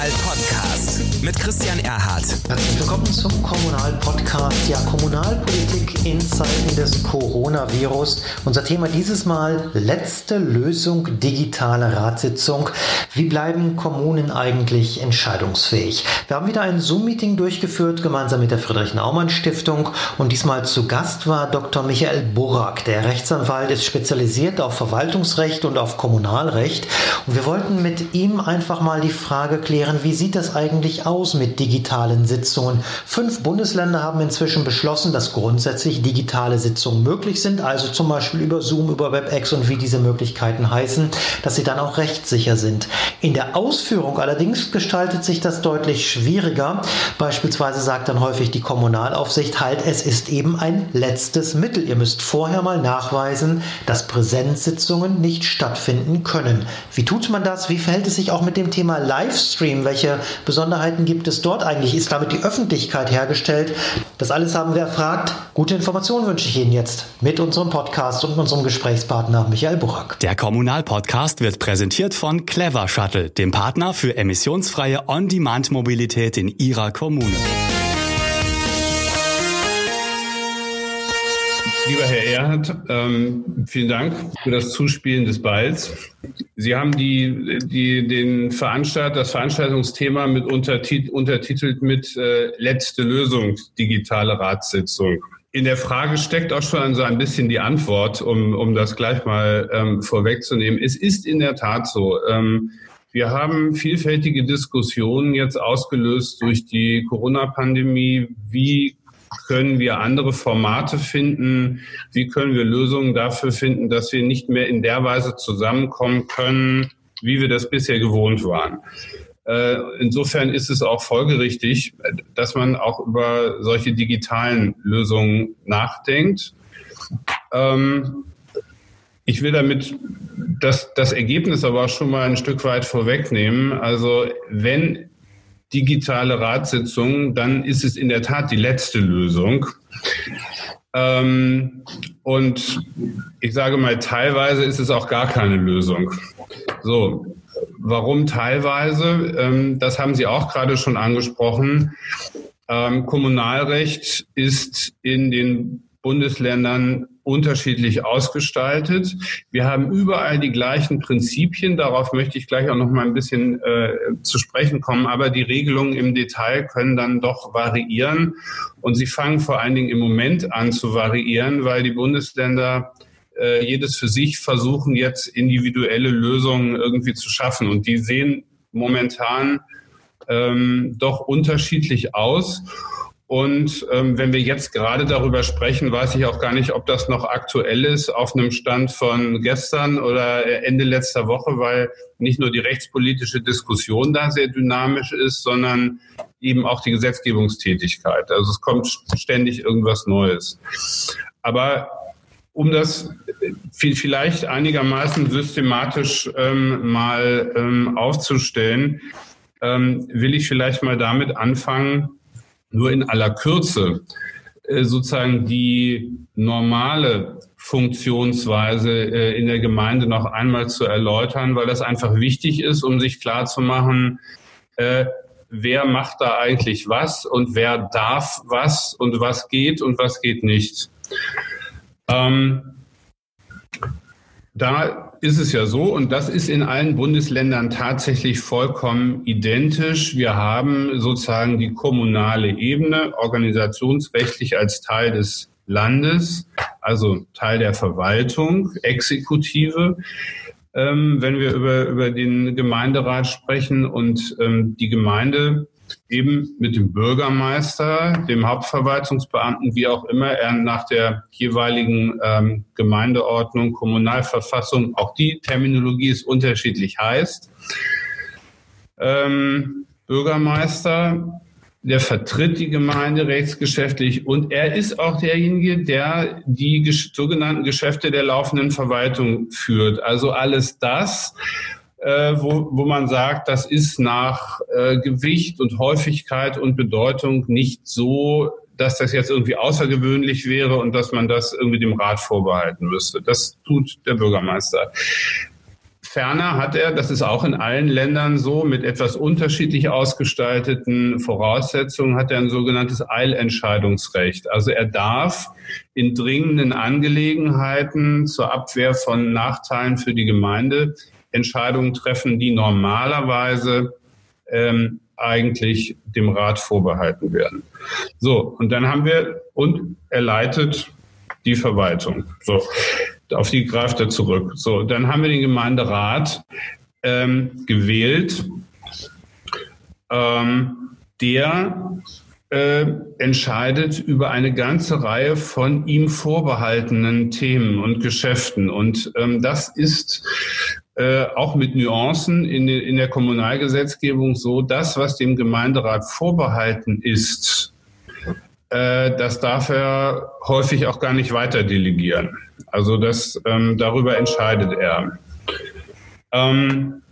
Kommunal Podcast mit Christian Erhardt. Herzlich willkommen zum Kommunal Podcast. Ja, Kommunalpolitik in Zeiten des Coronavirus. Unser Thema dieses Mal letzte Lösung digitale Ratssitzung. Wie bleiben Kommunen eigentlich entscheidungsfähig? Wir haben wieder ein Zoom-Meeting durchgeführt, gemeinsam mit der Friedrich-Naumann-Stiftung. Und diesmal zu Gast war Dr. Michael Burak. Der Rechtsanwalt ist spezialisiert auf Verwaltungsrecht und auf Kommunalrecht. Und wir wollten mit ihm einfach mal die Frage klären, wie sieht das eigentlich aus mit digitalen Sitzungen? Fünf Bundesländer haben inzwischen beschlossen, dass grundsätzlich digitale Sitzungen möglich sind, also zum Beispiel über Zoom, über WebEx und wie diese Möglichkeiten heißen, dass sie dann auch rechtssicher sind. In der Ausführung allerdings gestaltet sich das deutlich schwieriger. Beispielsweise sagt dann häufig die Kommunalaufsicht halt, es ist eben ein letztes Mittel. Ihr müsst vorher mal nachweisen, dass Präsenzsitzungen nicht stattfinden können. Wie tut man das? Wie verhält es sich auch mit dem Thema Livestream? Welche Besonderheiten gibt es dort eigentlich? Ist damit die Öffentlichkeit hergestellt? Das alles haben wir erfragt. Gute Informationen wünsche ich Ihnen jetzt mit unserem Podcast und unserem Gesprächspartner Michael Buchak. Der Kommunalpodcast wird präsentiert von Clever Shuttle, dem Partner für emissionsfreie On-Demand-Mobilität in Ihrer Kommune. Lieber Herr Erhard, ähm, vielen Dank für das Zuspielen des Balls. Sie haben die, die, den Veranstalter, das Veranstaltungsthema mit untertit untertitelt mit äh, Letzte Lösung, digitale Ratssitzung. In der Frage steckt auch schon so ein bisschen die Antwort, um, um das gleich mal ähm, vorwegzunehmen. Es ist in der Tat so. Ähm, wir haben vielfältige Diskussionen jetzt ausgelöst durch die Corona-Pandemie. Wie können wir andere Formate finden? Wie können wir Lösungen dafür finden, dass wir nicht mehr in der Weise zusammenkommen können, wie wir das bisher gewohnt waren? Äh, insofern ist es auch folgerichtig, dass man auch über solche digitalen Lösungen nachdenkt. Ähm, ich will damit das, das Ergebnis aber schon mal ein Stück weit vorwegnehmen. Also wenn digitale Ratssitzungen, dann ist es in der Tat die letzte Lösung. Ähm, und ich sage mal, teilweise ist es auch gar keine Lösung. So, warum teilweise? Ähm, das haben Sie auch gerade schon angesprochen. Ähm, Kommunalrecht ist in den Bundesländern unterschiedlich ausgestaltet. Wir haben überall die gleichen Prinzipien. Darauf möchte ich gleich auch noch mal ein bisschen äh, zu sprechen kommen. Aber die Regelungen im Detail können dann doch variieren. Und sie fangen vor allen Dingen im Moment an zu variieren, weil die Bundesländer äh, jedes für sich versuchen, jetzt individuelle Lösungen irgendwie zu schaffen. Und die sehen momentan ähm, doch unterschiedlich aus. Und ähm, wenn wir jetzt gerade darüber sprechen, weiß ich auch gar nicht, ob das noch aktuell ist auf einem Stand von gestern oder Ende letzter Woche, weil nicht nur die rechtspolitische Diskussion da sehr dynamisch ist, sondern eben auch die Gesetzgebungstätigkeit. Also es kommt ständig irgendwas Neues. Aber um das vielleicht einigermaßen systematisch ähm, mal ähm, aufzustellen, ähm, will ich vielleicht mal damit anfangen, nur in aller Kürze äh, sozusagen die normale Funktionsweise äh, in der Gemeinde noch einmal zu erläutern, weil das einfach wichtig ist, um sich klar zu machen, äh, wer macht da eigentlich was und wer darf was und was geht und was geht nicht. Da ist es ja so, und das ist in allen Bundesländern tatsächlich vollkommen identisch. Wir haben sozusagen die kommunale Ebene organisationsrechtlich als Teil des Landes, also Teil der Verwaltung, Exekutive. Ähm, wenn wir über, über den Gemeinderat sprechen und ähm, die Gemeinde eben mit dem Bürgermeister, dem Hauptverwaltungsbeamten, wie auch immer er nach der jeweiligen ähm, Gemeindeordnung, Kommunalverfassung, auch die Terminologie ist unterschiedlich heißt. Ähm, Bürgermeister, der vertritt die Gemeinde rechtsgeschäftlich und er ist auch derjenige, der die sogenannten Geschäfte der laufenden Verwaltung führt. Also alles das, äh, wo, wo man sagt, das ist nach äh, Gewicht und Häufigkeit und Bedeutung nicht so, dass das jetzt irgendwie außergewöhnlich wäre und dass man das irgendwie dem Rat vorbehalten müsste. Das tut der Bürgermeister. Ferner hat er, das ist auch in allen Ländern so, mit etwas unterschiedlich ausgestalteten Voraussetzungen, hat er ein sogenanntes Eilentscheidungsrecht. Also er darf in dringenden Angelegenheiten zur Abwehr von Nachteilen für die Gemeinde Entscheidungen treffen, die normalerweise ähm, eigentlich dem Rat vorbehalten werden. So, und dann haben wir, und er leitet die Verwaltung. So, auf die greift er zurück. So, dann haben wir den Gemeinderat ähm, gewählt, ähm, der äh, entscheidet über eine ganze Reihe von ihm vorbehaltenen Themen und Geschäften. Und ähm, das ist äh, auch mit Nuancen in, in der Kommunalgesetzgebung so, das, was dem Gemeinderat vorbehalten ist, äh, das darf er häufig auch gar nicht weiter delegieren. Also das, ähm, darüber entscheidet er. Ähm,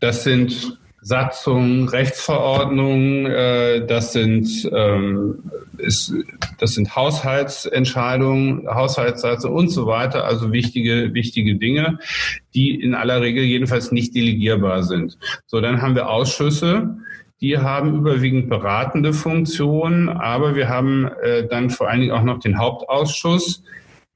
das sind Satzungen, Rechtsverordnungen, äh, das sind ähm, ist, das sind Haushaltsentscheidungen, Haushaltssätze und so weiter, also wichtige wichtige Dinge, die in aller Regel jedenfalls nicht delegierbar sind. So, dann haben wir Ausschüsse, die haben überwiegend beratende Funktionen, aber wir haben äh, dann vor allen Dingen auch noch den Hauptausschuss,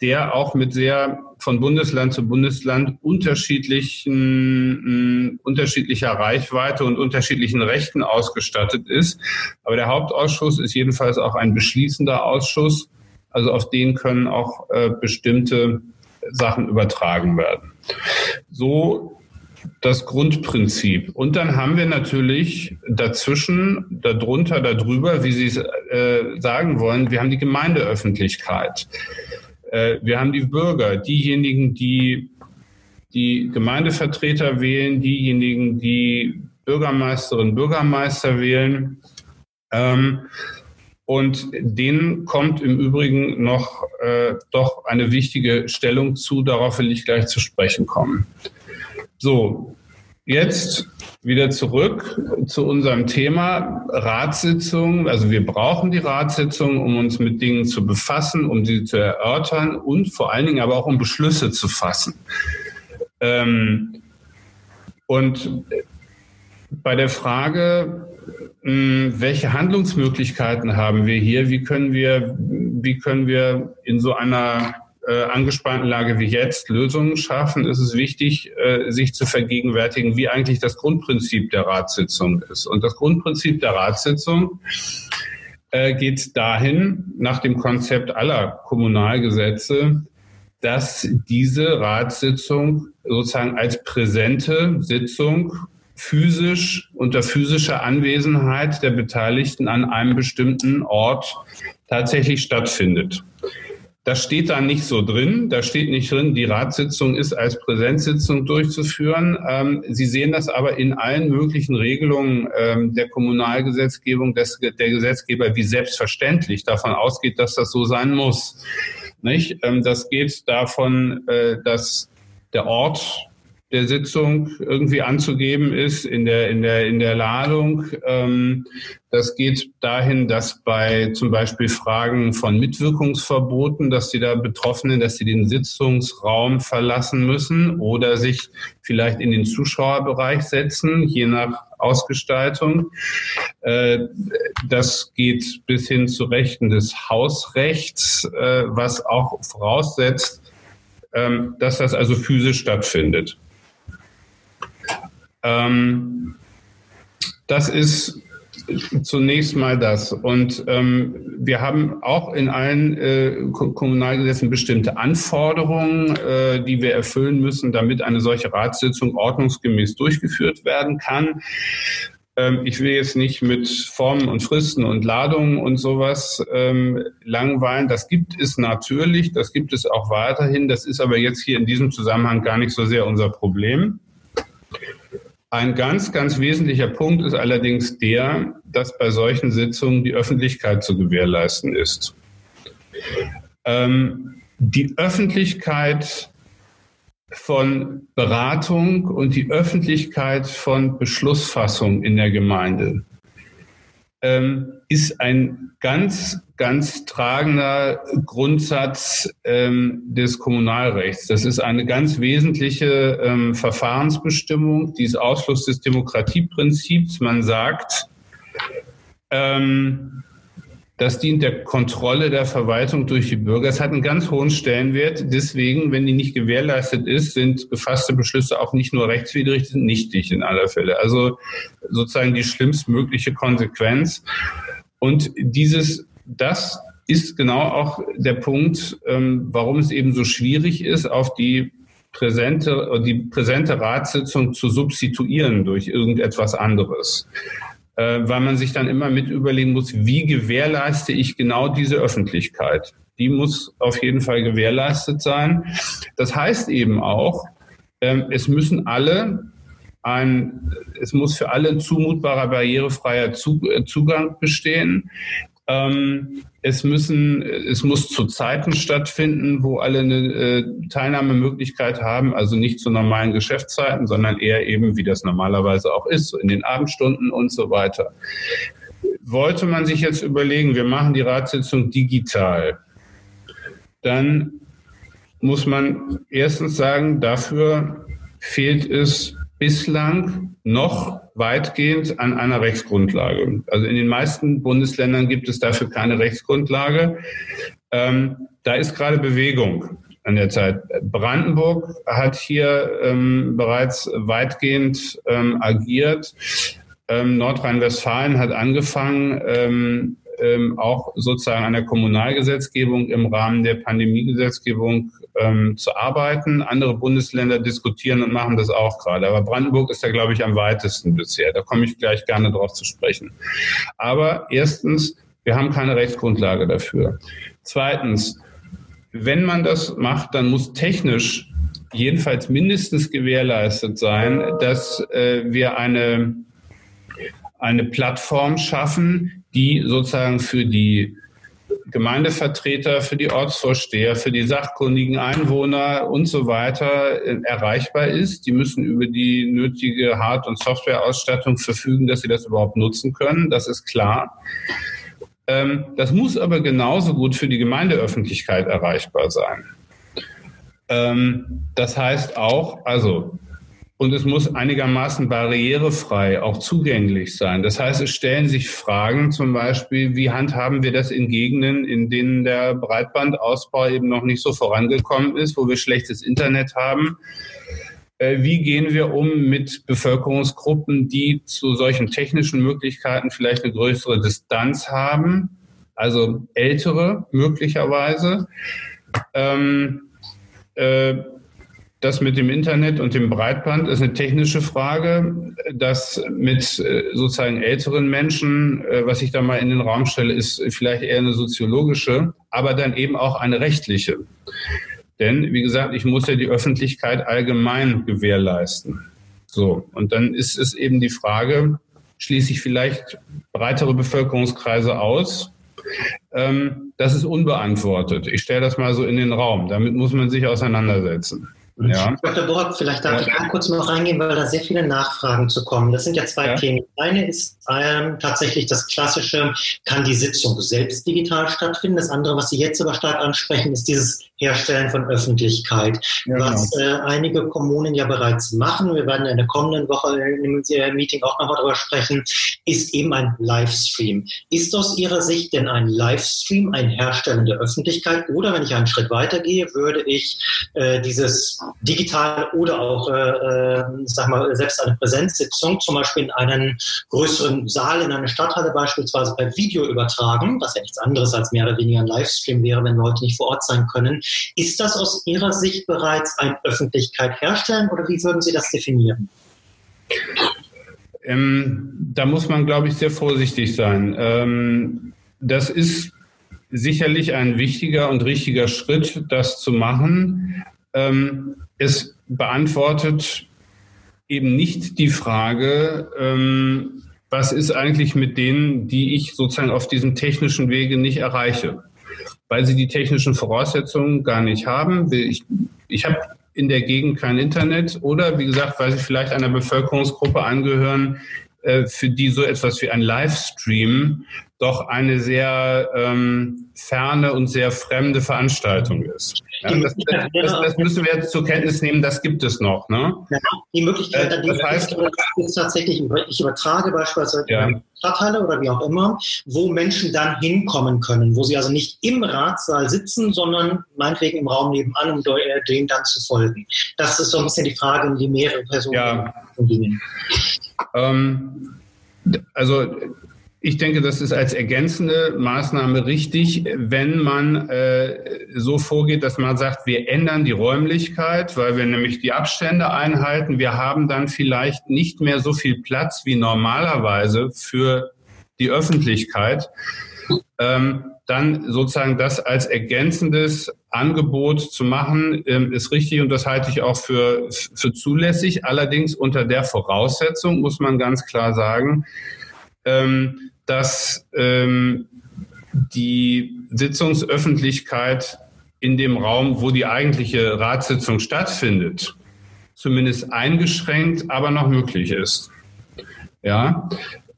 der auch mit sehr von Bundesland zu Bundesland unterschiedlichen, unterschiedlicher Reichweite und unterschiedlichen Rechten ausgestattet ist. Aber der Hauptausschuss ist jedenfalls auch ein beschließender Ausschuss. Also auf den können auch äh, bestimmte Sachen übertragen werden. So das Grundprinzip. Und dann haben wir natürlich dazwischen, darunter, darüber, wie Sie es äh, sagen wollen, wir haben die Gemeindeöffentlichkeit. Äh, wir haben die Bürger, diejenigen, die die Gemeindevertreter wählen, diejenigen, die Bürgermeisterinnen, Bürgermeister wählen. Ähm, und denen kommt im Übrigen noch äh, doch eine wichtige Stellung zu. Darauf will ich gleich zu sprechen kommen. So, jetzt wieder zurück zu unserem Thema Ratssitzung. Also wir brauchen die Ratssitzung, um uns mit Dingen zu befassen, um sie zu erörtern und vor allen Dingen aber auch um Beschlüsse zu fassen. Ähm, und bei der Frage, hm, welche Handlungsmöglichkeiten haben wir hier? Wie können wir, wie können wir in so einer äh, angespannten Lage wie jetzt Lösungen schaffen, ist es wichtig, äh, sich zu vergegenwärtigen, wie eigentlich das Grundprinzip der Ratssitzung ist. Und das Grundprinzip der Ratssitzung äh, geht dahin, nach dem Konzept aller Kommunalgesetze, dass diese Ratssitzung sozusagen als präsente Sitzung physisch unter physischer Anwesenheit der Beteiligten an einem bestimmten Ort tatsächlich stattfindet. Das steht da nicht so drin. Da steht nicht drin, die Ratssitzung ist als Präsenzsitzung durchzuführen. Ähm, Sie sehen das aber in allen möglichen Regelungen ähm, der Kommunalgesetzgebung, dass der Gesetzgeber wie selbstverständlich davon ausgeht, dass das so sein muss. Nicht? Ähm, das geht davon, äh, dass der Ort der Sitzung irgendwie anzugeben ist in der, in der, in der Ladung. Ähm, das geht dahin, dass bei zum Beispiel Fragen von Mitwirkungsverboten, dass die da Betroffenen, dass sie den Sitzungsraum verlassen müssen oder sich vielleicht in den Zuschauerbereich setzen, je nach Ausgestaltung. Äh, das geht bis hin zu Rechten des Hausrechts, äh, was auch voraussetzt, ähm, dass das also physisch stattfindet. Ähm, das ist zunächst mal das. Und ähm, wir haben auch in allen äh, Kommunalgesetzen bestimmte Anforderungen, äh, die wir erfüllen müssen, damit eine solche Ratssitzung ordnungsgemäß durchgeführt werden kann. Ähm, ich will jetzt nicht mit Formen und Fristen und Ladungen und sowas ähm, langweilen. Das gibt es natürlich, das gibt es auch weiterhin. Das ist aber jetzt hier in diesem Zusammenhang gar nicht so sehr unser Problem. Ein ganz, ganz wesentlicher Punkt ist allerdings der, dass bei solchen Sitzungen die Öffentlichkeit zu gewährleisten ist. Ähm, die Öffentlichkeit von Beratung und die Öffentlichkeit von Beschlussfassung in der Gemeinde, ähm, ist ein ganz, ganz tragender Grundsatz ähm, des Kommunalrechts. Das ist eine ganz wesentliche ähm, Verfahrensbestimmung, die ist Ausfluss des Demokratieprinzips. Man sagt, ähm, das dient der Kontrolle der Verwaltung durch die Bürger. Es hat einen ganz hohen Stellenwert. Deswegen, wenn die nicht gewährleistet ist, sind gefasste Beschlüsse auch nicht nur rechtswidrig, sind nichtig in aller Fälle. Also sozusagen die schlimmstmögliche Konsequenz. Und dieses, das ist genau auch der Punkt, ähm, warum es eben so schwierig ist, auf die präsente, die präsente Ratssitzung zu substituieren durch irgendetwas anderes weil man sich dann immer mit überlegen muss, wie gewährleiste ich genau diese Öffentlichkeit. Die muss auf jeden Fall gewährleistet sein. Das heißt eben auch, ähm, es müssen alle ein, es muss für alle zumutbarer, barrierefreier äh, Zugang bestehen. Ähm, es müssen, es muss zu Zeiten stattfinden, wo alle eine äh, Teilnahmemöglichkeit haben, also nicht zu normalen Geschäftszeiten, sondern eher eben, wie das normalerweise auch ist, so in den Abendstunden und so weiter. Wollte man sich jetzt überlegen, wir machen die Ratssitzung digital, dann muss man erstens sagen, dafür fehlt es bislang noch weitgehend an einer Rechtsgrundlage. Also in den meisten Bundesländern gibt es dafür keine Rechtsgrundlage. Ähm, da ist gerade Bewegung an der Zeit. Brandenburg hat hier ähm, bereits weitgehend ähm, agiert. Ähm, Nordrhein-Westfalen hat angefangen, ähm, auch sozusagen an der Kommunalgesetzgebung im Rahmen der Pandemiegesetzgebung ähm, zu arbeiten. Andere Bundesländer diskutieren und machen das auch gerade. Aber Brandenburg ist da, glaube ich, am weitesten bisher. Da komme ich gleich gerne drauf zu sprechen. Aber erstens, wir haben keine Rechtsgrundlage dafür. Zweitens, wenn man das macht, dann muss technisch jedenfalls mindestens gewährleistet sein, dass äh, wir eine, eine Plattform schaffen, die sozusagen für die Gemeindevertreter, für die Ortsvorsteher, für die sachkundigen Einwohner und so weiter äh, erreichbar ist. Die müssen über die nötige Hard- und Softwareausstattung verfügen, dass sie das überhaupt nutzen können. Das ist klar. Ähm, das muss aber genauso gut für die Gemeindeöffentlichkeit erreichbar sein. Ähm, das heißt auch, also und es muss einigermaßen barrierefrei auch zugänglich sein. Das heißt, es stellen sich Fragen zum Beispiel, wie handhaben wir das in Gegenden, in denen der Breitbandausbau eben noch nicht so vorangekommen ist, wo wir schlechtes Internet haben? Äh, wie gehen wir um mit Bevölkerungsgruppen, die zu solchen technischen Möglichkeiten vielleicht eine größere Distanz haben? Also ältere möglicherweise. Ähm, äh, das mit dem Internet und dem Breitband ist eine technische Frage. Das mit äh, sozusagen älteren Menschen, äh, was ich da mal in den Raum stelle, ist vielleicht eher eine soziologische, aber dann eben auch eine rechtliche. Denn, wie gesagt, ich muss ja die Öffentlichkeit allgemein gewährleisten. So. Und dann ist es eben die Frage, schließe ich vielleicht breitere Bevölkerungskreise aus? Ähm, das ist unbeantwortet. Ich stelle das mal so in den Raum. Damit muss man sich auseinandersetzen. Ja. Dr. Borg, vielleicht darf ja. ich kurz noch reingehen, weil da sehr viele Nachfragen zu kommen. Das sind ja zwei ja. Themen. Eine ist ähm, tatsächlich das klassische, kann die Sitzung selbst digital stattfinden? Das andere, was Sie jetzt aber stark ansprechen, ist dieses Herstellen von Öffentlichkeit, genau. was äh, einige Kommunen ja bereits machen. Wir werden in der kommenden Woche im Meeting auch nochmal darüber sprechen, ist eben ein Livestream. Ist aus Ihrer Sicht denn ein Livestream ein Herstellen der Öffentlichkeit? Oder wenn ich einen Schritt weitergehe, würde ich äh, dieses digital oder auch, äh, äh, sag mal, selbst eine Präsenzsitzung, zum Beispiel in einen größeren Saal, in eine Stadthalle beispielsweise per Video übertragen, was ja nichts anderes als mehr oder weniger ein Livestream wäre, wenn Leute nicht vor Ort sein können. Ist das aus Ihrer Sicht bereits ein Öffentlichkeit herstellen oder wie würden Sie das definieren? Ähm, da muss man, glaube ich, sehr vorsichtig sein. Ähm, das ist sicherlich ein wichtiger und richtiger Schritt, das zu machen. Ähm, es beantwortet eben nicht die Frage, ähm, was ist eigentlich mit denen, die ich sozusagen auf diesem technischen Wege nicht erreiche, weil sie die technischen Voraussetzungen gar nicht haben. Ich, ich habe in der Gegend kein Internet oder wie gesagt, weil sie vielleicht einer Bevölkerungsgruppe angehören, äh, für die so etwas wie ein Livestream doch eine sehr ähm, ferne und sehr fremde Veranstaltung ist. Ja, das, das, das, müssen wir jetzt zur Kenntnis nehmen, das gibt es noch. Ne? Ja, die Möglichkeit, äh, das heißt, ist tatsächlich, ich übertrage beispielsweise ja. Stadthalle oder wie auch immer, wo Menschen dann hinkommen können, wo sie also nicht im Ratssaal sitzen, sondern meinetwegen im Raum nebenan, um äh, dem dann zu folgen. Das ist so ein bisschen die Frage, in die mehrere Personen ja. gingen. Ähm, also ich denke, das ist als ergänzende Maßnahme richtig, wenn man äh, so vorgeht, dass man sagt, wir ändern die Räumlichkeit, weil wir nämlich die Abstände einhalten. Wir haben dann vielleicht nicht mehr so viel Platz wie normalerweise für die Öffentlichkeit. Ähm, dann sozusagen das als ergänzendes Angebot zu machen, ähm, ist richtig und das halte ich auch für, für zulässig. Allerdings unter der Voraussetzung muss man ganz klar sagen, ähm, dass ähm, die Sitzungsöffentlichkeit in dem Raum, wo die eigentliche Ratssitzung stattfindet, zumindest eingeschränkt, aber noch möglich ist. Ja,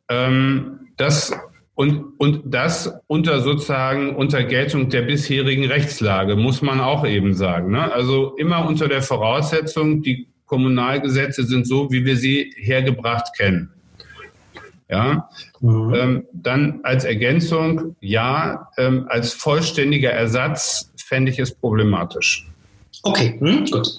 ähm, das und, und das unter sozusagen unter Geltung der bisherigen Rechtslage, muss man auch eben sagen. Ne? Also immer unter der Voraussetzung, die Kommunalgesetze sind so, wie wir sie hergebracht kennen. Ja, mhm. ähm, dann als Ergänzung, ja, ähm, als vollständiger Ersatz fände ich es problematisch. Okay, hm, gut.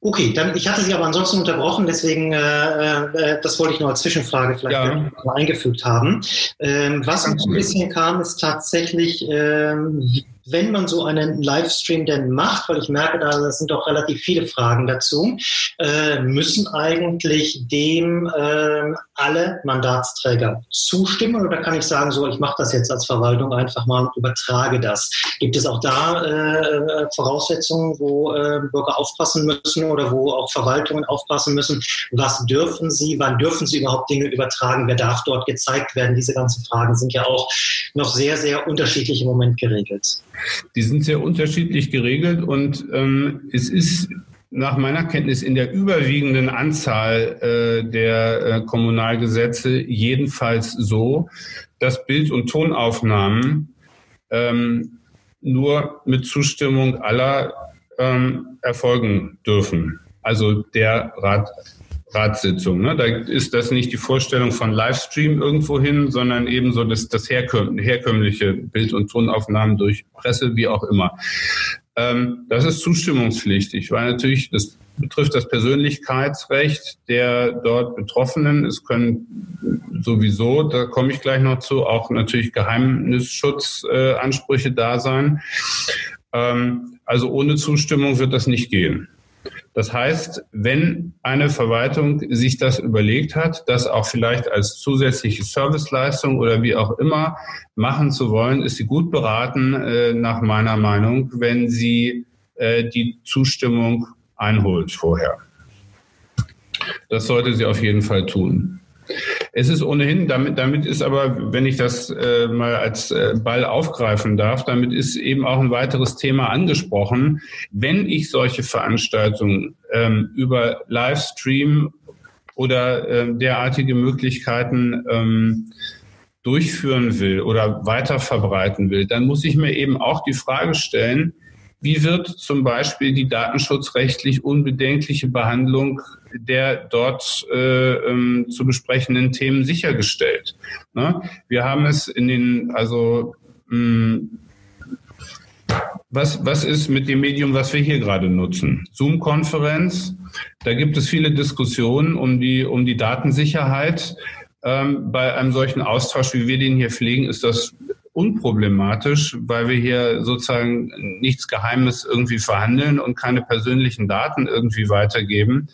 Okay, dann ich hatte Sie aber ansonsten unterbrochen, deswegen äh, äh, das wollte ich nur als Zwischenfrage vielleicht ja. eingefügt haben. Ähm, was uns ein bisschen kam, ist tatsächlich, ähm, wenn man so einen Livestream denn macht, weil ich merke, da sind doch relativ viele Fragen dazu, äh, müssen eigentlich dem äh, alle Mandatsträger zustimmen oder kann ich sagen, so ich mache das jetzt als Verwaltung einfach mal und übertrage das? Gibt es auch da äh, Voraussetzungen, wo äh, Bürger aufpassen müssen oder wo auch Verwaltungen aufpassen müssen? Was dürfen sie, wann dürfen sie überhaupt Dinge übertragen? Wer darf dort gezeigt werden? Diese ganzen Fragen sind ja auch noch sehr, sehr unterschiedlich im Moment geregelt. Die sind sehr unterschiedlich geregelt und ähm, es ist nach meiner Kenntnis in der überwiegenden Anzahl äh, der äh, Kommunalgesetze jedenfalls so, dass Bild- und Tonaufnahmen ähm, nur mit Zustimmung aller ähm, erfolgen dürfen. Also der Rat, Ratssitzung. Ne? Da ist das nicht die Vorstellung von Livestream irgendwo hin, sondern eben so das, das herkömmliche Bild- und Tonaufnahmen durch Presse, wie auch immer. Ähm, das ist zustimmungspflichtig, weil natürlich das betrifft das Persönlichkeitsrecht der dort Betroffenen. Es können sowieso, da komme ich gleich noch zu, auch natürlich Geheimnissschutzansprüche äh, da sein. Ähm, also ohne Zustimmung wird das nicht gehen. Das heißt, wenn eine Verwaltung sich das überlegt hat, das auch vielleicht als zusätzliche Serviceleistung oder wie auch immer machen zu wollen, ist sie gut beraten, äh, nach meiner Meinung, wenn sie äh, die Zustimmung einholt vorher. Das sollte sie auf jeden Fall tun. Es ist ohnehin, damit, damit ist aber, wenn ich das äh, mal als äh, Ball aufgreifen darf, damit ist eben auch ein weiteres Thema angesprochen. Wenn ich solche Veranstaltungen ähm, über Livestream oder äh, derartige Möglichkeiten ähm, durchführen will oder weiter verbreiten will, dann muss ich mir eben auch die Frage stellen, wie wird zum Beispiel die datenschutzrechtlich unbedenkliche Behandlung der dort äh, ähm, zu besprechenden Themen sichergestellt? Ne? Wir haben es in den, also mh, hm, was, was ist mit dem Medium, was wir hier gerade nutzen? Zoom-Konferenz, da gibt es viele Diskussionen um die, um die Datensicherheit. Ähm, bei einem solchen Austausch, wie wir den hier pflegen, ist das unproblematisch, weil wir hier sozusagen nichts Geheimes irgendwie verhandeln und keine persönlichen Daten irgendwie weitergeben.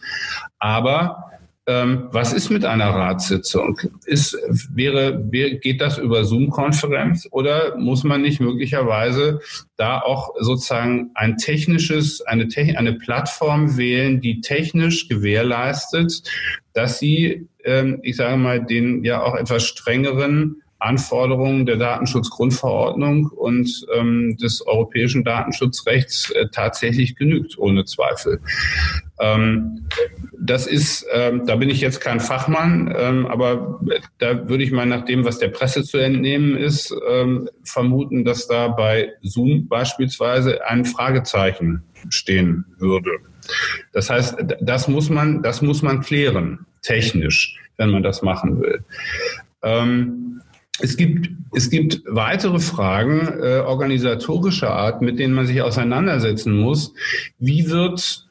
Aber ähm, was ist mit einer Ratssitzung? Ist, wäre, geht das über Zoom-Konferenz oder muss man nicht möglicherweise da auch sozusagen ein technisches, eine, eine Plattform wählen, die technisch gewährleistet, dass sie, ähm, ich sage mal, den ja auch etwas strengeren Anforderungen der Datenschutzgrundverordnung und ähm, des europäischen Datenschutzrechts äh, tatsächlich genügt, ohne Zweifel. Ähm, das ist, ähm, da bin ich jetzt kein Fachmann, ähm, aber da würde ich mal nach dem, was der Presse zu entnehmen ist, ähm, vermuten, dass da bei Zoom beispielsweise ein Fragezeichen stehen würde. Das heißt, das muss man, das muss man klären, technisch, wenn man das machen will. Ähm, es gibt, es gibt weitere Fragen äh, organisatorischer Art, mit denen man sich auseinandersetzen muss. Wie wird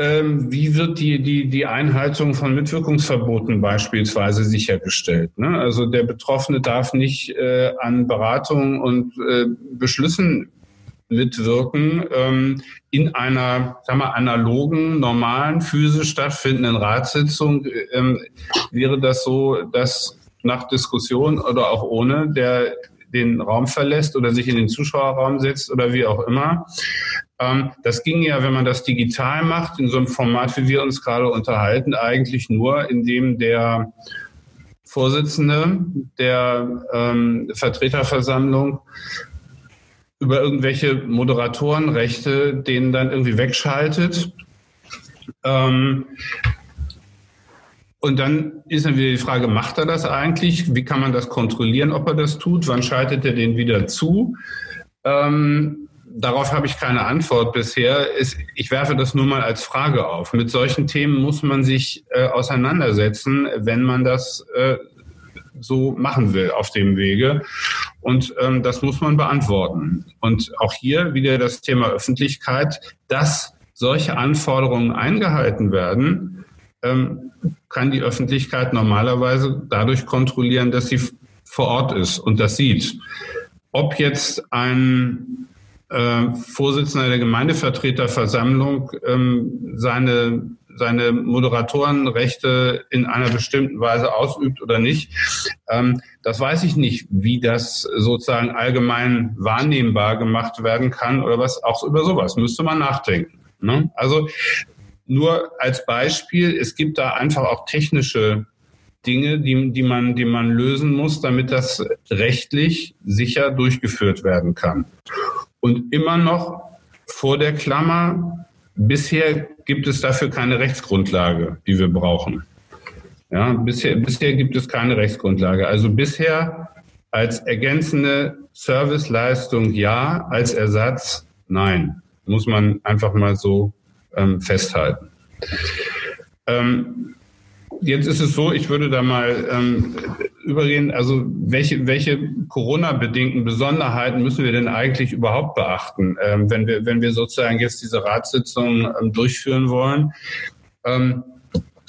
ähm, wie wird die, die, die Einhaltung von Mitwirkungsverboten beispielsweise sichergestellt? Ne? Also der Betroffene darf nicht äh, an Beratungen und äh, Beschlüssen mitwirken ähm, in einer sagen wir, analogen, normalen, physisch stattfindenden Ratssitzung. Ähm, wäre das so, dass nach Diskussion oder auch ohne der den Raum verlässt oder sich in den Zuschauerraum setzt oder wie auch immer. Ähm, das ging ja, wenn man das digital macht, in so einem Format, wie wir uns gerade unterhalten, eigentlich nur, indem der Vorsitzende der ähm, Vertreterversammlung über irgendwelche Moderatorenrechte denen dann irgendwie wegschaltet. Ähm, und dann ist dann wieder die Frage, macht er das eigentlich? Wie kann man das kontrollieren, ob er das tut? Wann schaltet er den wieder zu? Ähm, darauf habe ich keine Antwort bisher. Ich werfe das nur mal als Frage auf. Mit solchen Themen muss man sich äh, auseinandersetzen, wenn man das äh, so machen will auf dem Wege. Und ähm, das muss man beantworten. Und auch hier wieder das Thema Öffentlichkeit, dass solche Anforderungen eingehalten werden, ähm, kann die Öffentlichkeit normalerweise dadurch kontrollieren, dass sie vor Ort ist und das sieht. Ob jetzt ein äh, Vorsitzender der Gemeindevertreterversammlung ähm, seine seine Moderatorenrechte in einer bestimmten Weise ausübt oder nicht. Ähm, das weiß ich nicht, wie das sozusagen allgemein wahrnehmbar gemacht werden kann oder was. Auch über sowas müsste man nachdenken. Ne? Also nur als Beispiel, es gibt da einfach auch technische Dinge, die, die, man, die man lösen muss, damit das rechtlich sicher durchgeführt werden kann. Und immer noch vor der Klammer, bisher gibt es dafür keine Rechtsgrundlage, die wir brauchen. Ja, bisher, bisher gibt es keine Rechtsgrundlage. Also bisher als ergänzende Serviceleistung ja, als Ersatz nein. Muss man einfach mal so ähm, festhalten. Ähm, jetzt ist es so, ich würde da mal ähm, übergehen, also welche, welche Corona-bedingten Besonderheiten müssen wir denn eigentlich überhaupt beachten, ähm, wenn, wir, wenn wir sozusagen jetzt diese Ratssitzung ähm, durchführen wollen? Ähm,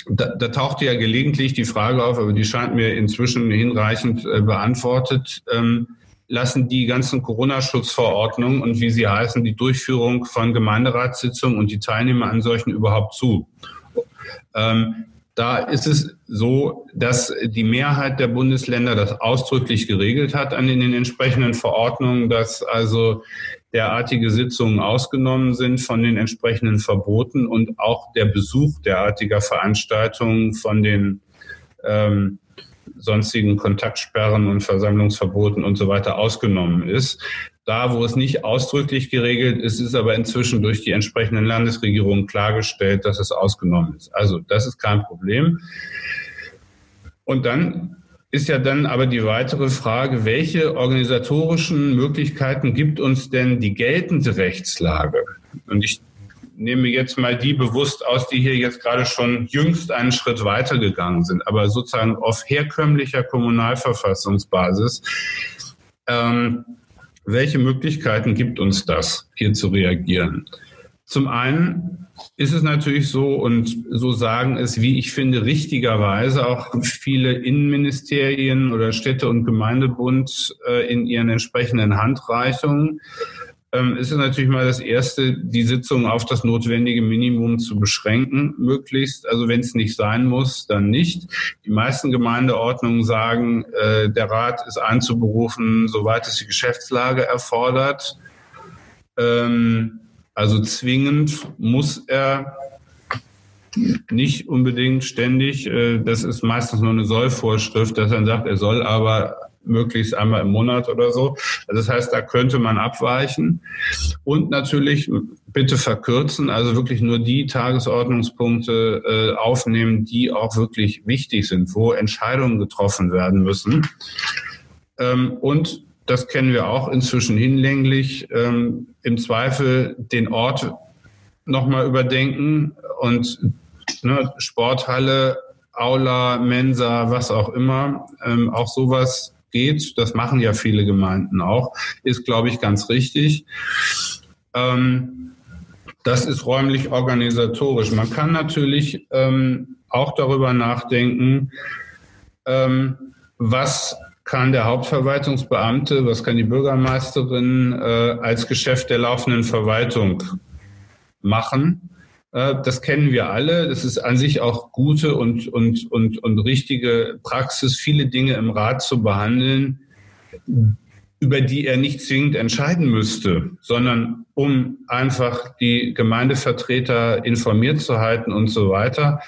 da, da tauchte ja gelegentlich die Frage auf, aber die scheint mir inzwischen hinreichend äh, beantwortet. Ähm, lassen die ganzen Corona-Schutzverordnungen und wie sie heißen, die Durchführung von Gemeinderatssitzungen und die Teilnehmer an solchen überhaupt zu? Ähm, da ist es so, dass die Mehrheit der Bundesländer das ausdrücklich geregelt hat an den entsprechenden Verordnungen, dass also derartige Sitzungen ausgenommen sind von den entsprechenden Verboten und auch der Besuch derartiger Veranstaltungen von den ähm, sonstigen Kontaktsperren und Versammlungsverboten und so weiter ausgenommen ist. Da, wo es nicht ausdrücklich geregelt ist, ist aber inzwischen durch die entsprechenden Landesregierungen klargestellt, dass es ausgenommen ist. Also das ist kein Problem. Und dann ist ja dann aber die weitere Frage, welche organisatorischen Möglichkeiten gibt uns denn die geltende Rechtslage? Und ich nehme jetzt mal die bewusst aus, die hier jetzt gerade schon jüngst einen Schritt weitergegangen sind, aber sozusagen auf herkömmlicher Kommunalverfassungsbasis. Ähm, welche Möglichkeiten gibt uns das, hier zu reagieren? Zum einen ist es natürlich so, und so sagen es, wie ich finde, richtigerweise auch viele Innenministerien oder Städte- und Gemeindebund äh, in ihren entsprechenden Handreichungen, ähm, ist es natürlich mal das Erste, die Sitzung auf das notwendige Minimum zu beschränken, möglichst. Also wenn es nicht sein muss, dann nicht. Die meisten Gemeindeordnungen sagen, äh, der Rat ist einzuberufen, soweit es die Geschäftslage erfordert. Ähm, also zwingend muss er nicht unbedingt ständig. Äh, das ist meistens nur eine Sollvorschrift, dass er sagt, er soll aber möglichst einmal im Monat oder so. Also das heißt, da könnte man abweichen. Und natürlich bitte verkürzen, also wirklich nur die Tagesordnungspunkte äh, aufnehmen, die auch wirklich wichtig sind, wo Entscheidungen getroffen werden müssen. Ähm, und das kennen wir auch inzwischen hinlänglich, ähm, im Zweifel den Ort nochmal überdenken und ne, Sporthalle, Aula, Mensa, was auch immer, ähm, auch sowas geht. Das machen ja viele Gemeinden auch, ist, glaube ich, ganz richtig. Ähm, das ist räumlich organisatorisch. Man kann natürlich ähm, auch darüber nachdenken, ähm, was kann der Hauptverwaltungsbeamte, was kann die Bürgermeisterin äh, als Geschäft der laufenden Verwaltung machen. Äh, das kennen wir alle. Das ist an sich auch gute und, und, und, und richtige Praxis, viele Dinge im Rat zu behandeln, über die er nicht zwingend entscheiden müsste, sondern um einfach die Gemeindevertreter informiert zu halten und so weiter.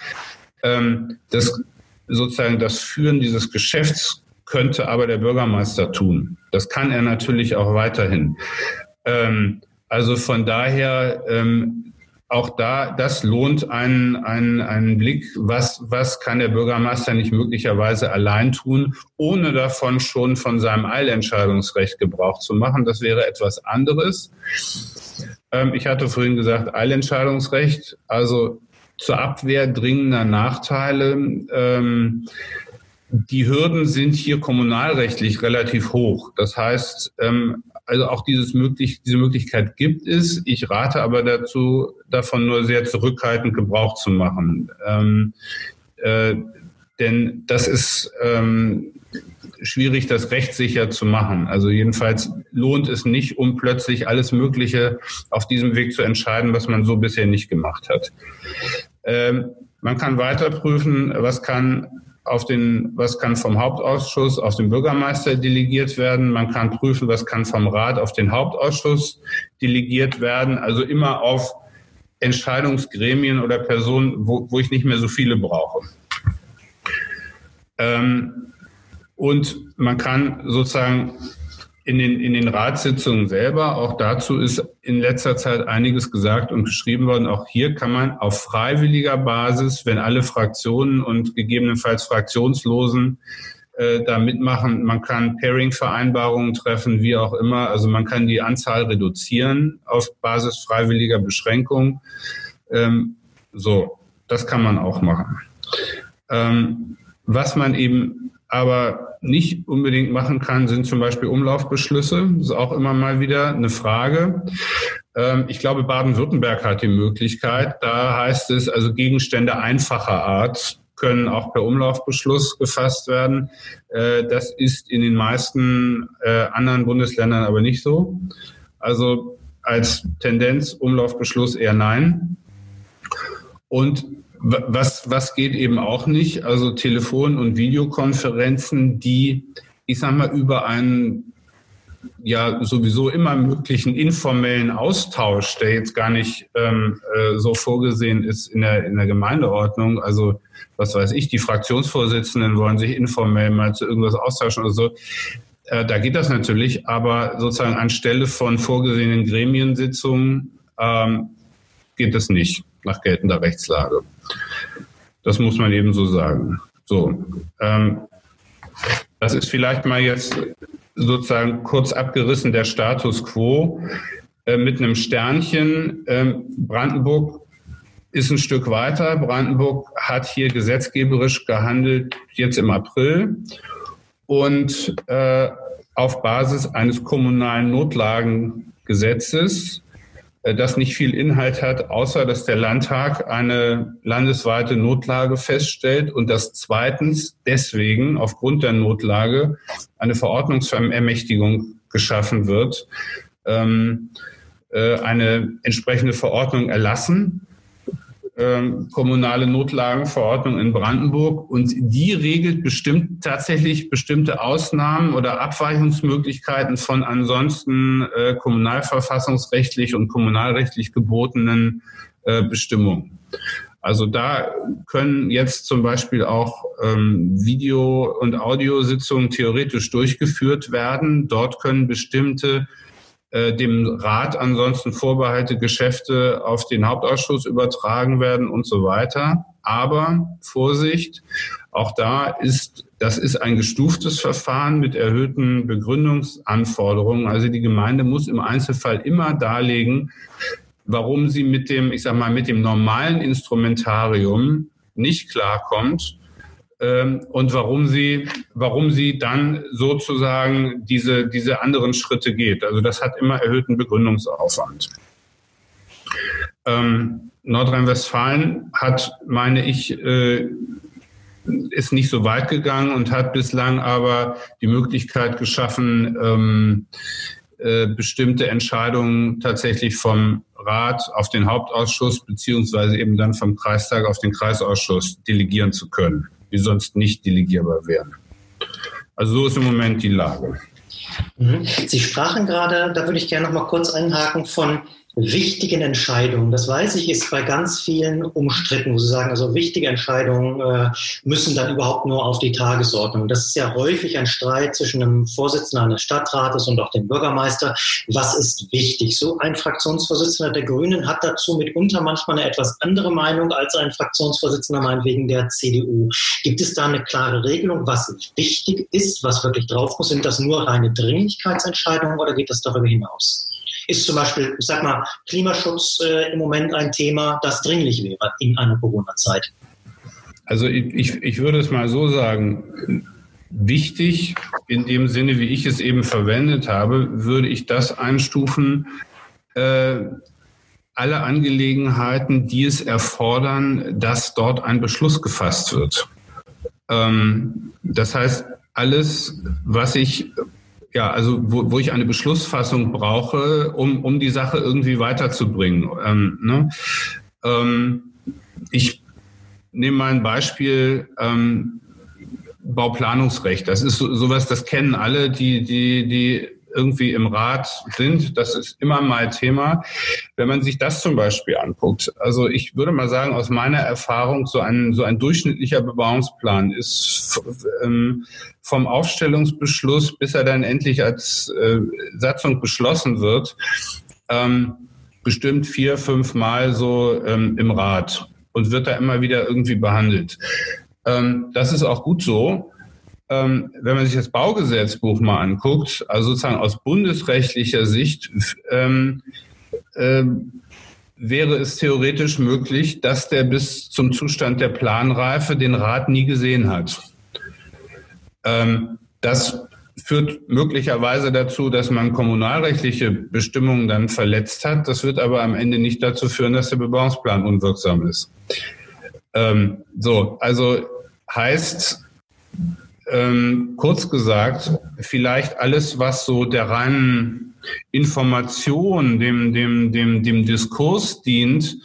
Ähm, das sozusagen das Führen dieses Geschäfts könnte aber der Bürgermeister tun. Das kann er natürlich auch weiterhin. Ähm, also von daher ähm, auch da, das lohnt einen, einen, einen Blick, was, was kann der Bürgermeister nicht möglicherweise allein tun, ohne davon schon von seinem Eilentscheidungsrecht Gebrauch zu machen. Das wäre etwas anderes. Ähm, ich hatte vorhin gesagt, Eilentscheidungsrecht, also zur Abwehr dringender Nachteile. Ähm, die Hürden sind hier kommunalrechtlich relativ hoch. Das heißt, ähm, also auch dieses möglich, diese Möglichkeit gibt es. Ich rate aber dazu, davon nur sehr zurückhaltend Gebrauch zu machen. Ähm, äh, denn das ist ähm, schwierig, das rechtssicher zu machen. Also jedenfalls lohnt es nicht, um plötzlich alles Mögliche auf diesem Weg zu entscheiden, was man so bisher nicht gemacht hat. Ähm, man kann weiter prüfen, was kann auf den, was kann vom Hauptausschuss auf den Bürgermeister delegiert werden. Man kann prüfen, was kann vom Rat auf den Hauptausschuss delegiert werden. Also immer auf Entscheidungsgremien oder Personen, wo, wo ich nicht mehr so viele brauche. Ähm, und man kann sozusagen in den, in den Ratssitzungen selber. Auch dazu ist in letzter Zeit einiges gesagt und geschrieben worden. Auch hier kann man auf freiwilliger Basis, wenn alle Fraktionen und gegebenenfalls Fraktionslosen äh, da mitmachen, man kann Pairing-Vereinbarungen treffen, wie auch immer. Also man kann die Anzahl reduzieren auf Basis freiwilliger Beschränkung. Ähm, so, das kann man auch machen. Ähm, was man eben aber nicht unbedingt machen kann, sind zum Beispiel Umlaufbeschlüsse. Das ist auch immer mal wieder eine Frage. Ähm, ich glaube, Baden-Württemberg hat die Möglichkeit. Da heißt es also Gegenstände einfacher Art können auch per Umlaufbeschluss gefasst werden. Äh, das ist in den meisten äh, anderen Bundesländern aber nicht so. Also als Tendenz Umlaufbeschluss eher nein. Und was, was geht eben auch nicht? Also Telefon- und Videokonferenzen, die, ich sag mal, über einen ja sowieso immer möglichen informellen Austausch, der jetzt gar nicht ähm, äh, so vorgesehen ist in der, in der Gemeindeordnung. Also was weiß ich, die Fraktionsvorsitzenden wollen sich informell mal zu irgendwas austauschen oder so. Äh, da geht das natürlich, aber sozusagen anstelle von vorgesehenen Gremiensitzungen ähm, geht es nicht nach geltender Rechtslage. Das muss man eben so sagen. So, ähm, das ist vielleicht mal jetzt sozusagen kurz abgerissen der Status quo äh, mit einem Sternchen. Ähm, Brandenburg ist ein Stück weiter. Brandenburg hat hier gesetzgeberisch gehandelt, jetzt im April. Und äh, auf Basis eines kommunalen Notlagengesetzes das nicht viel Inhalt hat, außer dass der Landtag eine landesweite Notlage feststellt und dass zweitens deswegen aufgrund der Notlage eine Verordnungsermächtigung geschaffen wird, ähm, äh, eine entsprechende Verordnung erlassen, ähm, kommunale Notlagenverordnung in Brandenburg und die regelt bestimmt tatsächlich bestimmte Ausnahmen oder Abweichungsmöglichkeiten von ansonsten äh, kommunalverfassungsrechtlich und kommunalrechtlich gebotenen äh, Bestimmungen. Also da können jetzt zum Beispiel auch ähm, Video- und Audiositzungen theoretisch durchgeführt werden. Dort können bestimmte dem Rat ansonsten vorbehalte Geschäfte auf den Hauptausschuss übertragen werden und so weiter. Aber Vorsicht, auch da ist, das ist ein gestuftes Verfahren mit erhöhten Begründungsanforderungen. Also die Gemeinde muss im Einzelfall immer darlegen, warum sie mit dem, ich sag mal, mit dem normalen Instrumentarium nicht klarkommt und warum sie, warum sie dann sozusagen diese, diese anderen Schritte geht. Also das hat immer erhöhten Begründungsaufwand. Ähm, Nordrhein-Westfalen hat, meine ich, äh, ist nicht so weit gegangen und hat bislang aber die Möglichkeit geschaffen, ähm, äh, bestimmte Entscheidungen tatsächlich vom Rat auf den Hauptausschuss beziehungsweise eben dann vom Kreistag auf den Kreisausschuss delegieren zu können, die sonst nicht delegierbar wären. Also so ist im Moment die Lage. Mhm. Sie sprachen gerade, da würde ich gerne noch mal kurz einhaken, von wichtigen Entscheidungen. Das weiß ich, ist bei ganz vielen umstritten, wo Sie sagen, also wichtige Entscheidungen äh, müssen dann überhaupt nur auf die Tagesordnung. Das ist ja häufig ein Streit zwischen einem Vorsitzenden eines Stadtrates und auch dem Bürgermeister. Was ist wichtig? So ein Fraktionsvorsitzender der Grünen hat dazu mitunter manchmal eine etwas andere Meinung als ein Fraktionsvorsitzender meinetwegen der CDU. Gibt es da eine klare Regelung, was wichtig ist, was wirklich drauf muss? Sind das nur reine Dringlichkeitsentscheidungen oder geht das darüber hinaus? Ist zum Beispiel, ich sag mal, Klimaschutz äh, im Moment ein Thema, das dringlich wäre in einer Corona-Zeit? Also ich, ich würde es mal so sagen, wichtig in dem Sinne, wie ich es eben verwendet habe, würde ich das einstufen, äh, alle Angelegenheiten, die es erfordern, dass dort ein Beschluss gefasst wird. Ähm, das heißt, alles, was ich ja, also wo, wo ich eine Beschlussfassung brauche, um, um die Sache irgendwie weiterzubringen. Ähm, ne? ähm, ich nehme mal ein Beispiel. Ähm, Bauplanungsrecht. Das ist so, sowas, das kennen alle, die, die, die irgendwie im Rat sind. Das ist immer mal Thema. Wenn man sich das zum Beispiel anguckt, also ich würde mal sagen, aus meiner Erfahrung, so ein, so ein durchschnittlicher Bebauungsplan ist ähm, vom Aufstellungsbeschluss, bis er dann endlich als äh, Satzung beschlossen wird, ähm, bestimmt vier, fünf Mal so ähm, im Rat und wird da immer wieder irgendwie behandelt. Ähm, das ist auch gut so wenn man sich das Baugesetzbuch mal anguckt, also sozusagen aus bundesrechtlicher Sicht, ähm, ähm, wäre es theoretisch möglich, dass der bis zum Zustand der Planreife den Rat nie gesehen hat. Ähm, das führt möglicherweise dazu, dass man kommunalrechtliche Bestimmungen dann verletzt hat. Das wird aber am Ende nicht dazu führen, dass der Bebauungsplan unwirksam ist. Ähm, so, also heißt, ähm, kurz gesagt, vielleicht alles, was so der reinen Information, dem, dem, dem, dem Diskurs dient,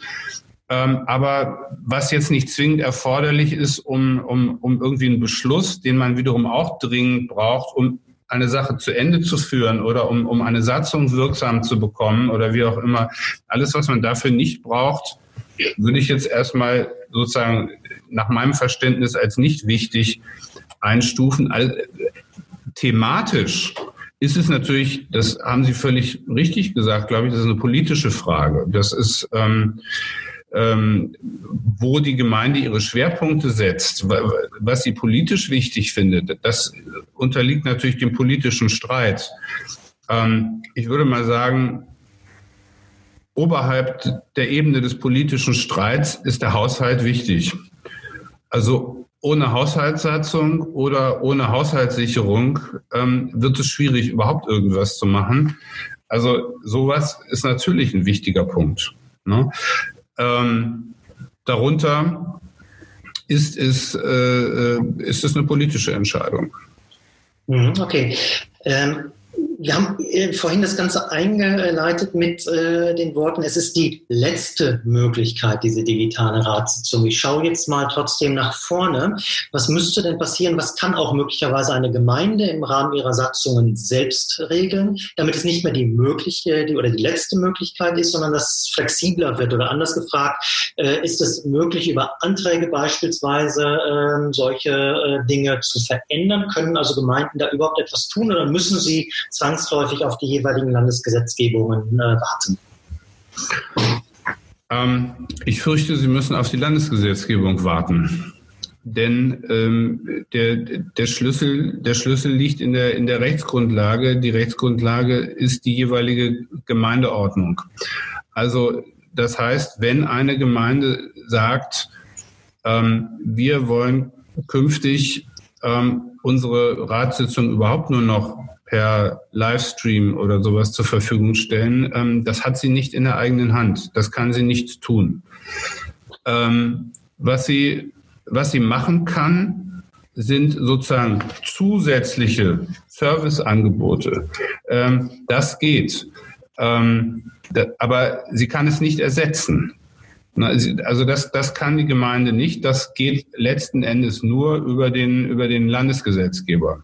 ähm, aber was jetzt nicht zwingend erforderlich ist, um, um, um irgendwie einen Beschluss, den man wiederum auch dringend braucht, um eine Sache zu Ende zu führen oder um, um eine Satzung wirksam zu bekommen oder wie auch immer. Alles, was man dafür nicht braucht, würde ich jetzt erstmal sozusagen nach meinem Verständnis als nicht wichtig einstufen. Also, thematisch ist es natürlich, das haben Sie völlig richtig gesagt, glaube ich, das ist eine politische Frage. Das ist, ähm, ähm, wo die Gemeinde ihre Schwerpunkte setzt, was sie politisch wichtig findet, das unterliegt natürlich dem politischen Streit. Ähm, ich würde mal sagen, oberhalb der Ebene des politischen Streits ist der Haushalt wichtig. Also ohne Haushaltssatzung oder ohne Haushaltssicherung ähm, wird es schwierig, überhaupt irgendwas zu machen. Also sowas ist natürlich ein wichtiger Punkt. Ne? Ähm, darunter ist es, äh, äh ist es eine politische Entscheidung. Mhm, okay. Ähm, wir haben äh, vorhin das Ganze eingeleitet mit äh, den Worten, es ist die letzte Möglichkeit, diese digitale Ratssitzung. Ich schaue jetzt mal trotzdem nach vorne. Was müsste denn passieren? Was kann auch möglicherweise eine Gemeinde im Rahmen ihrer Satzungen selbst regeln, damit es nicht mehr die mögliche die, oder die letzte Möglichkeit ist, sondern dass es flexibler wird? Oder anders gefragt, äh, ist es möglich, über Anträge beispielsweise äh, solche äh, Dinge zu verändern? Können also Gemeinden da überhaupt etwas tun oder müssen sie zwangsläufig auf die jeweiligen Landesgesetzgebungen äh, warten? Ähm, ich fürchte, Sie müssen auf die Landesgesetzgebung warten. Denn ähm, der, der, Schlüssel, der Schlüssel liegt in der, in der Rechtsgrundlage. Die Rechtsgrundlage ist die jeweilige Gemeindeordnung. Also das heißt, wenn eine Gemeinde sagt, ähm, wir wollen künftig ähm, unsere Ratssitzung überhaupt nur noch per Livestream oder sowas zur Verfügung stellen. Ähm, das hat sie nicht in der eigenen Hand. Das kann sie nicht tun. Ähm, was sie, was sie machen kann, sind sozusagen zusätzliche Serviceangebote. Ähm, das geht. Ähm, da, aber sie kann es nicht ersetzen. Also das, das kann die Gemeinde nicht. Das geht letzten Endes nur über den, über den Landesgesetzgeber.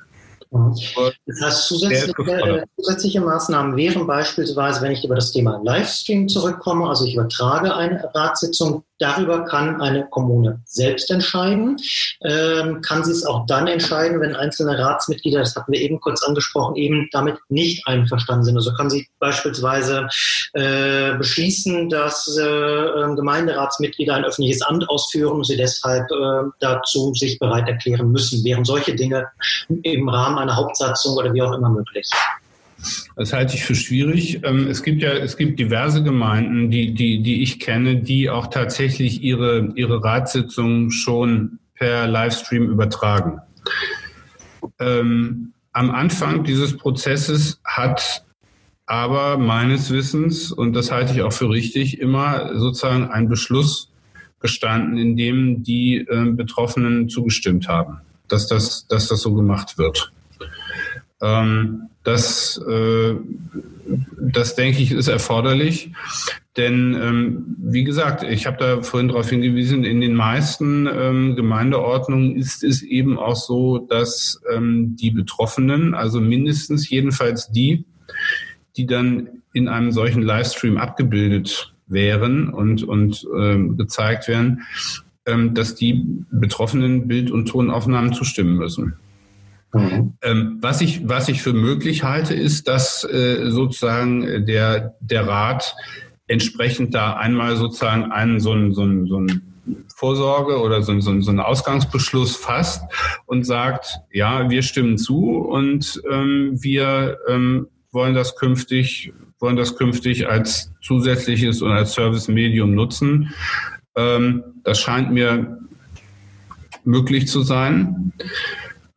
Das heißt, zusätzliche, äh, zusätzliche, Maßnahmen wären beispielsweise, wenn ich über das Thema Livestream zurückkomme, also ich übertrage eine Ratssitzung Darüber kann eine Kommune selbst entscheiden. Ähm, kann sie es auch dann entscheiden, wenn einzelne Ratsmitglieder, das hatten wir eben kurz angesprochen, eben damit nicht einverstanden sind. Also kann sie beispielsweise äh, beschließen, dass äh, ähm, Gemeinderatsmitglieder ein öffentliches Amt ausführen und sie deshalb äh, dazu sich bereit erklären müssen. Wären solche Dinge im Rahmen einer Hauptsatzung oder wie auch immer möglich? Das halte ich für schwierig. Ähm, es gibt ja, es gibt diverse Gemeinden, die, die, die ich kenne, die auch tatsächlich ihre, ihre Ratssitzungen schon per Livestream übertragen. Ähm, am Anfang dieses Prozesses hat aber meines Wissens, und das halte ich auch für richtig, immer sozusagen ein Beschluss gestanden, in dem die äh, Betroffenen zugestimmt haben, dass das, dass das so gemacht wird. Ähm, das, äh, das denke ich, ist erforderlich. Denn ähm, wie gesagt, ich habe da vorhin darauf hingewiesen, in den meisten ähm, Gemeindeordnungen ist es eben auch so, dass ähm, die Betroffenen, also mindestens jedenfalls die, die dann in einem solchen Livestream abgebildet wären und, und ähm, gezeigt werden, ähm, dass die Betroffenen Bild- und Tonaufnahmen zustimmen müssen. Mhm. Ähm, was, ich, was ich für möglich halte, ist, dass äh, sozusagen der, der Rat entsprechend da einmal sozusagen einen so einen, so einen, so einen Vorsorge oder so, so, so einen Ausgangsbeschluss fasst und sagt, ja, wir stimmen zu und ähm, wir ähm, wollen das künftig, wollen das künftig als zusätzliches und als Service-Medium nutzen. Ähm, das scheint mir möglich zu sein.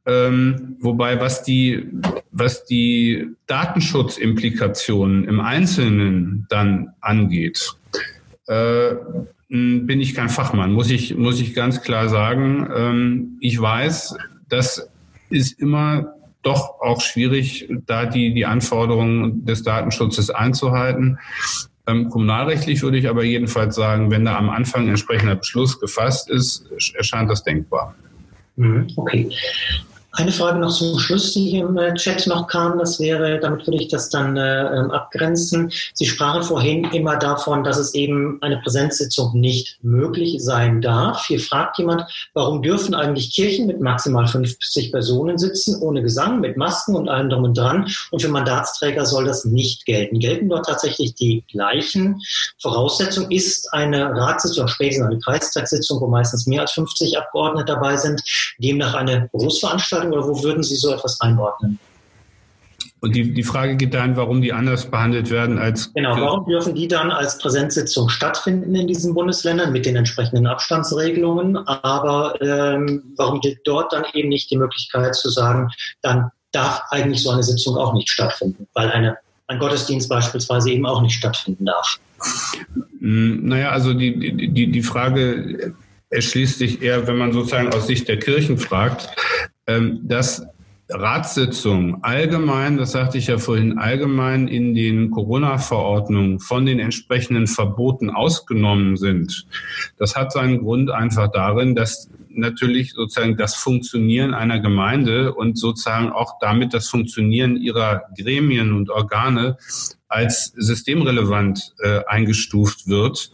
Ähm, wobei, was die, was die Datenschutzimplikationen im Einzelnen dann angeht, äh, bin ich kein Fachmann, muss ich, muss ich ganz klar sagen. Ähm, ich weiß, das ist immer doch auch schwierig, da die, die Anforderungen des Datenschutzes einzuhalten. Ähm, kommunalrechtlich würde ich aber jedenfalls sagen, wenn da am Anfang entsprechender Beschluss gefasst ist, erscheint das denkbar. Mhm, okay. Eine Frage noch zum Schluss, die hier im äh, Chat noch kam, das wäre, damit würde ich das dann äh, ähm, abgrenzen. Sie sprachen vorhin immer davon, dass es eben eine Präsenzsitzung nicht möglich sein darf. Hier fragt jemand, warum dürfen eigentlich Kirchen mit maximal 50 Personen sitzen, ohne Gesang, mit Masken und allem drum und dran? Und für Mandatsträger soll das nicht gelten. Gelten dort tatsächlich die gleichen Voraussetzungen? Ist eine Ratssitzung, spätestens eine Kreistagssitzung, wo meistens mehr als 50 Abgeordnete dabei sind, demnach eine Großveranstaltung oder wo würden Sie so etwas einordnen? Und die, die Frage geht dann, warum die anders behandelt werden als. Genau, warum dürfen die dann als Präsenzsitzung stattfinden in diesen Bundesländern mit den entsprechenden Abstandsregelungen? Aber ähm, warum gibt dort dann eben nicht die Möglichkeit zu sagen, dann darf eigentlich so eine Sitzung auch nicht stattfinden, weil eine, ein Gottesdienst beispielsweise eben auch nicht stattfinden darf? Hm, naja, also die, die, die Frage erschließt sich eher, wenn man sozusagen aus Sicht der Kirchen fragt, dass Ratssitzungen allgemein, das sagte ich ja vorhin, allgemein in den Corona-Verordnungen von den entsprechenden Verboten ausgenommen sind, das hat seinen Grund einfach darin, dass natürlich sozusagen das Funktionieren einer Gemeinde und sozusagen auch damit das Funktionieren ihrer Gremien und Organe als systemrelevant äh, eingestuft wird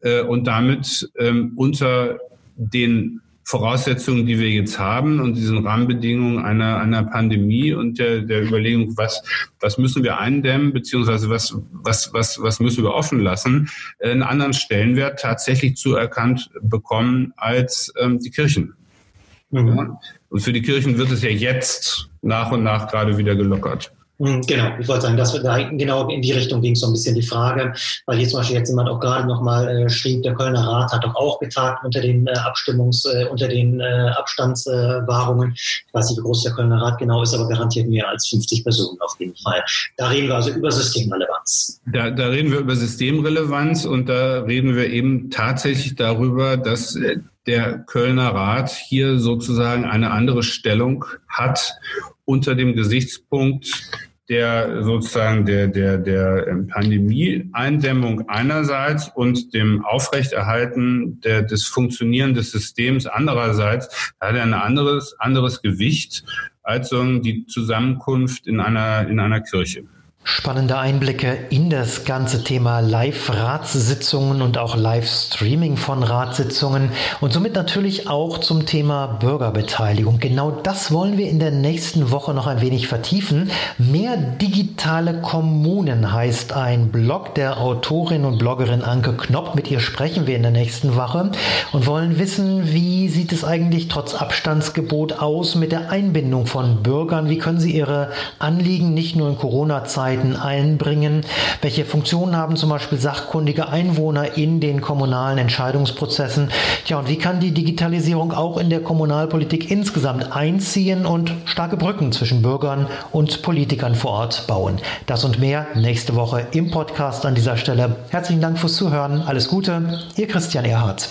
äh, und damit ähm, unter den Voraussetzungen, die wir jetzt haben und diesen Rahmenbedingungen einer, einer Pandemie und der, der Überlegung, was, was müssen wir eindämmen, beziehungsweise was, was, was, was müssen wir offen lassen, einen anderen Stellenwert tatsächlich zuerkannt bekommen als ähm, die Kirchen. Mhm. Und für die Kirchen wird es ja jetzt nach und nach gerade wieder gelockert. Hm, genau, ich wollte sagen, dass wir da genau in die Richtung ging so ein bisschen die Frage, weil hier zum Beispiel jetzt jemand auch gerade nochmal äh, schrieb, der Kölner Rat hat doch auch getagt unter den äh, Abstimmungs-, äh, unter den äh, Abstandswahrungen. ich weiß nicht, wie groß der Kölner Rat genau ist, aber garantiert mehr als 50 Personen auf jeden Fall. Da reden wir also über Systemrelevanz. Da, da reden wir über Systemrelevanz und da reden wir eben tatsächlich darüber, dass äh, der Kölner Rat hier sozusagen eine andere Stellung hat unter dem Gesichtspunkt der sozusagen der, der, der Pandemie-Eindämmung einerseits und dem Aufrechterhalten der, des Funktionieren des Systems andererseits hat er ein anderes, anderes Gewicht als so die Zusammenkunft in einer, in einer Kirche. Spannende Einblicke in das ganze Thema Live-Ratssitzungen und auch Live-Streaming von Ratssitzungen und somit natürlich auch zum Thema Bürgerbeteiligung. Genau das wollen wir in der nächsten Woche noch ein wenig vertiefen. Mehr digitale Kommunen heißt ein Blog der Autorin und Bloggerin Anke Knopp. Mit ihr sprechen wir in der nächsten Woche und wollen wissen, wie sieht es eigentlich trotz Abstandsgebot aus mit der Einbindung von Bürgern? Wie können sie ihre Anliegen nicht nur in Corona-Zeiten Möglichkeiten einbringen? Welche Funktionen haben zum Beispiel sachkundige Einwohner in den kommunalen Entscheidungsprozessen? Tja, und wie kann die Digitalisierung auch in der Kommunalpolitik insgesamt einziehen und starke Brücken zwischen Bürgern und Politikern vor Ort bauen? Das und mehr nächste Woche im Podcast an dieser Stelle. Herzlichen Dank fürs Zuhören. Alles Gute. Ihr Christian Erhardt.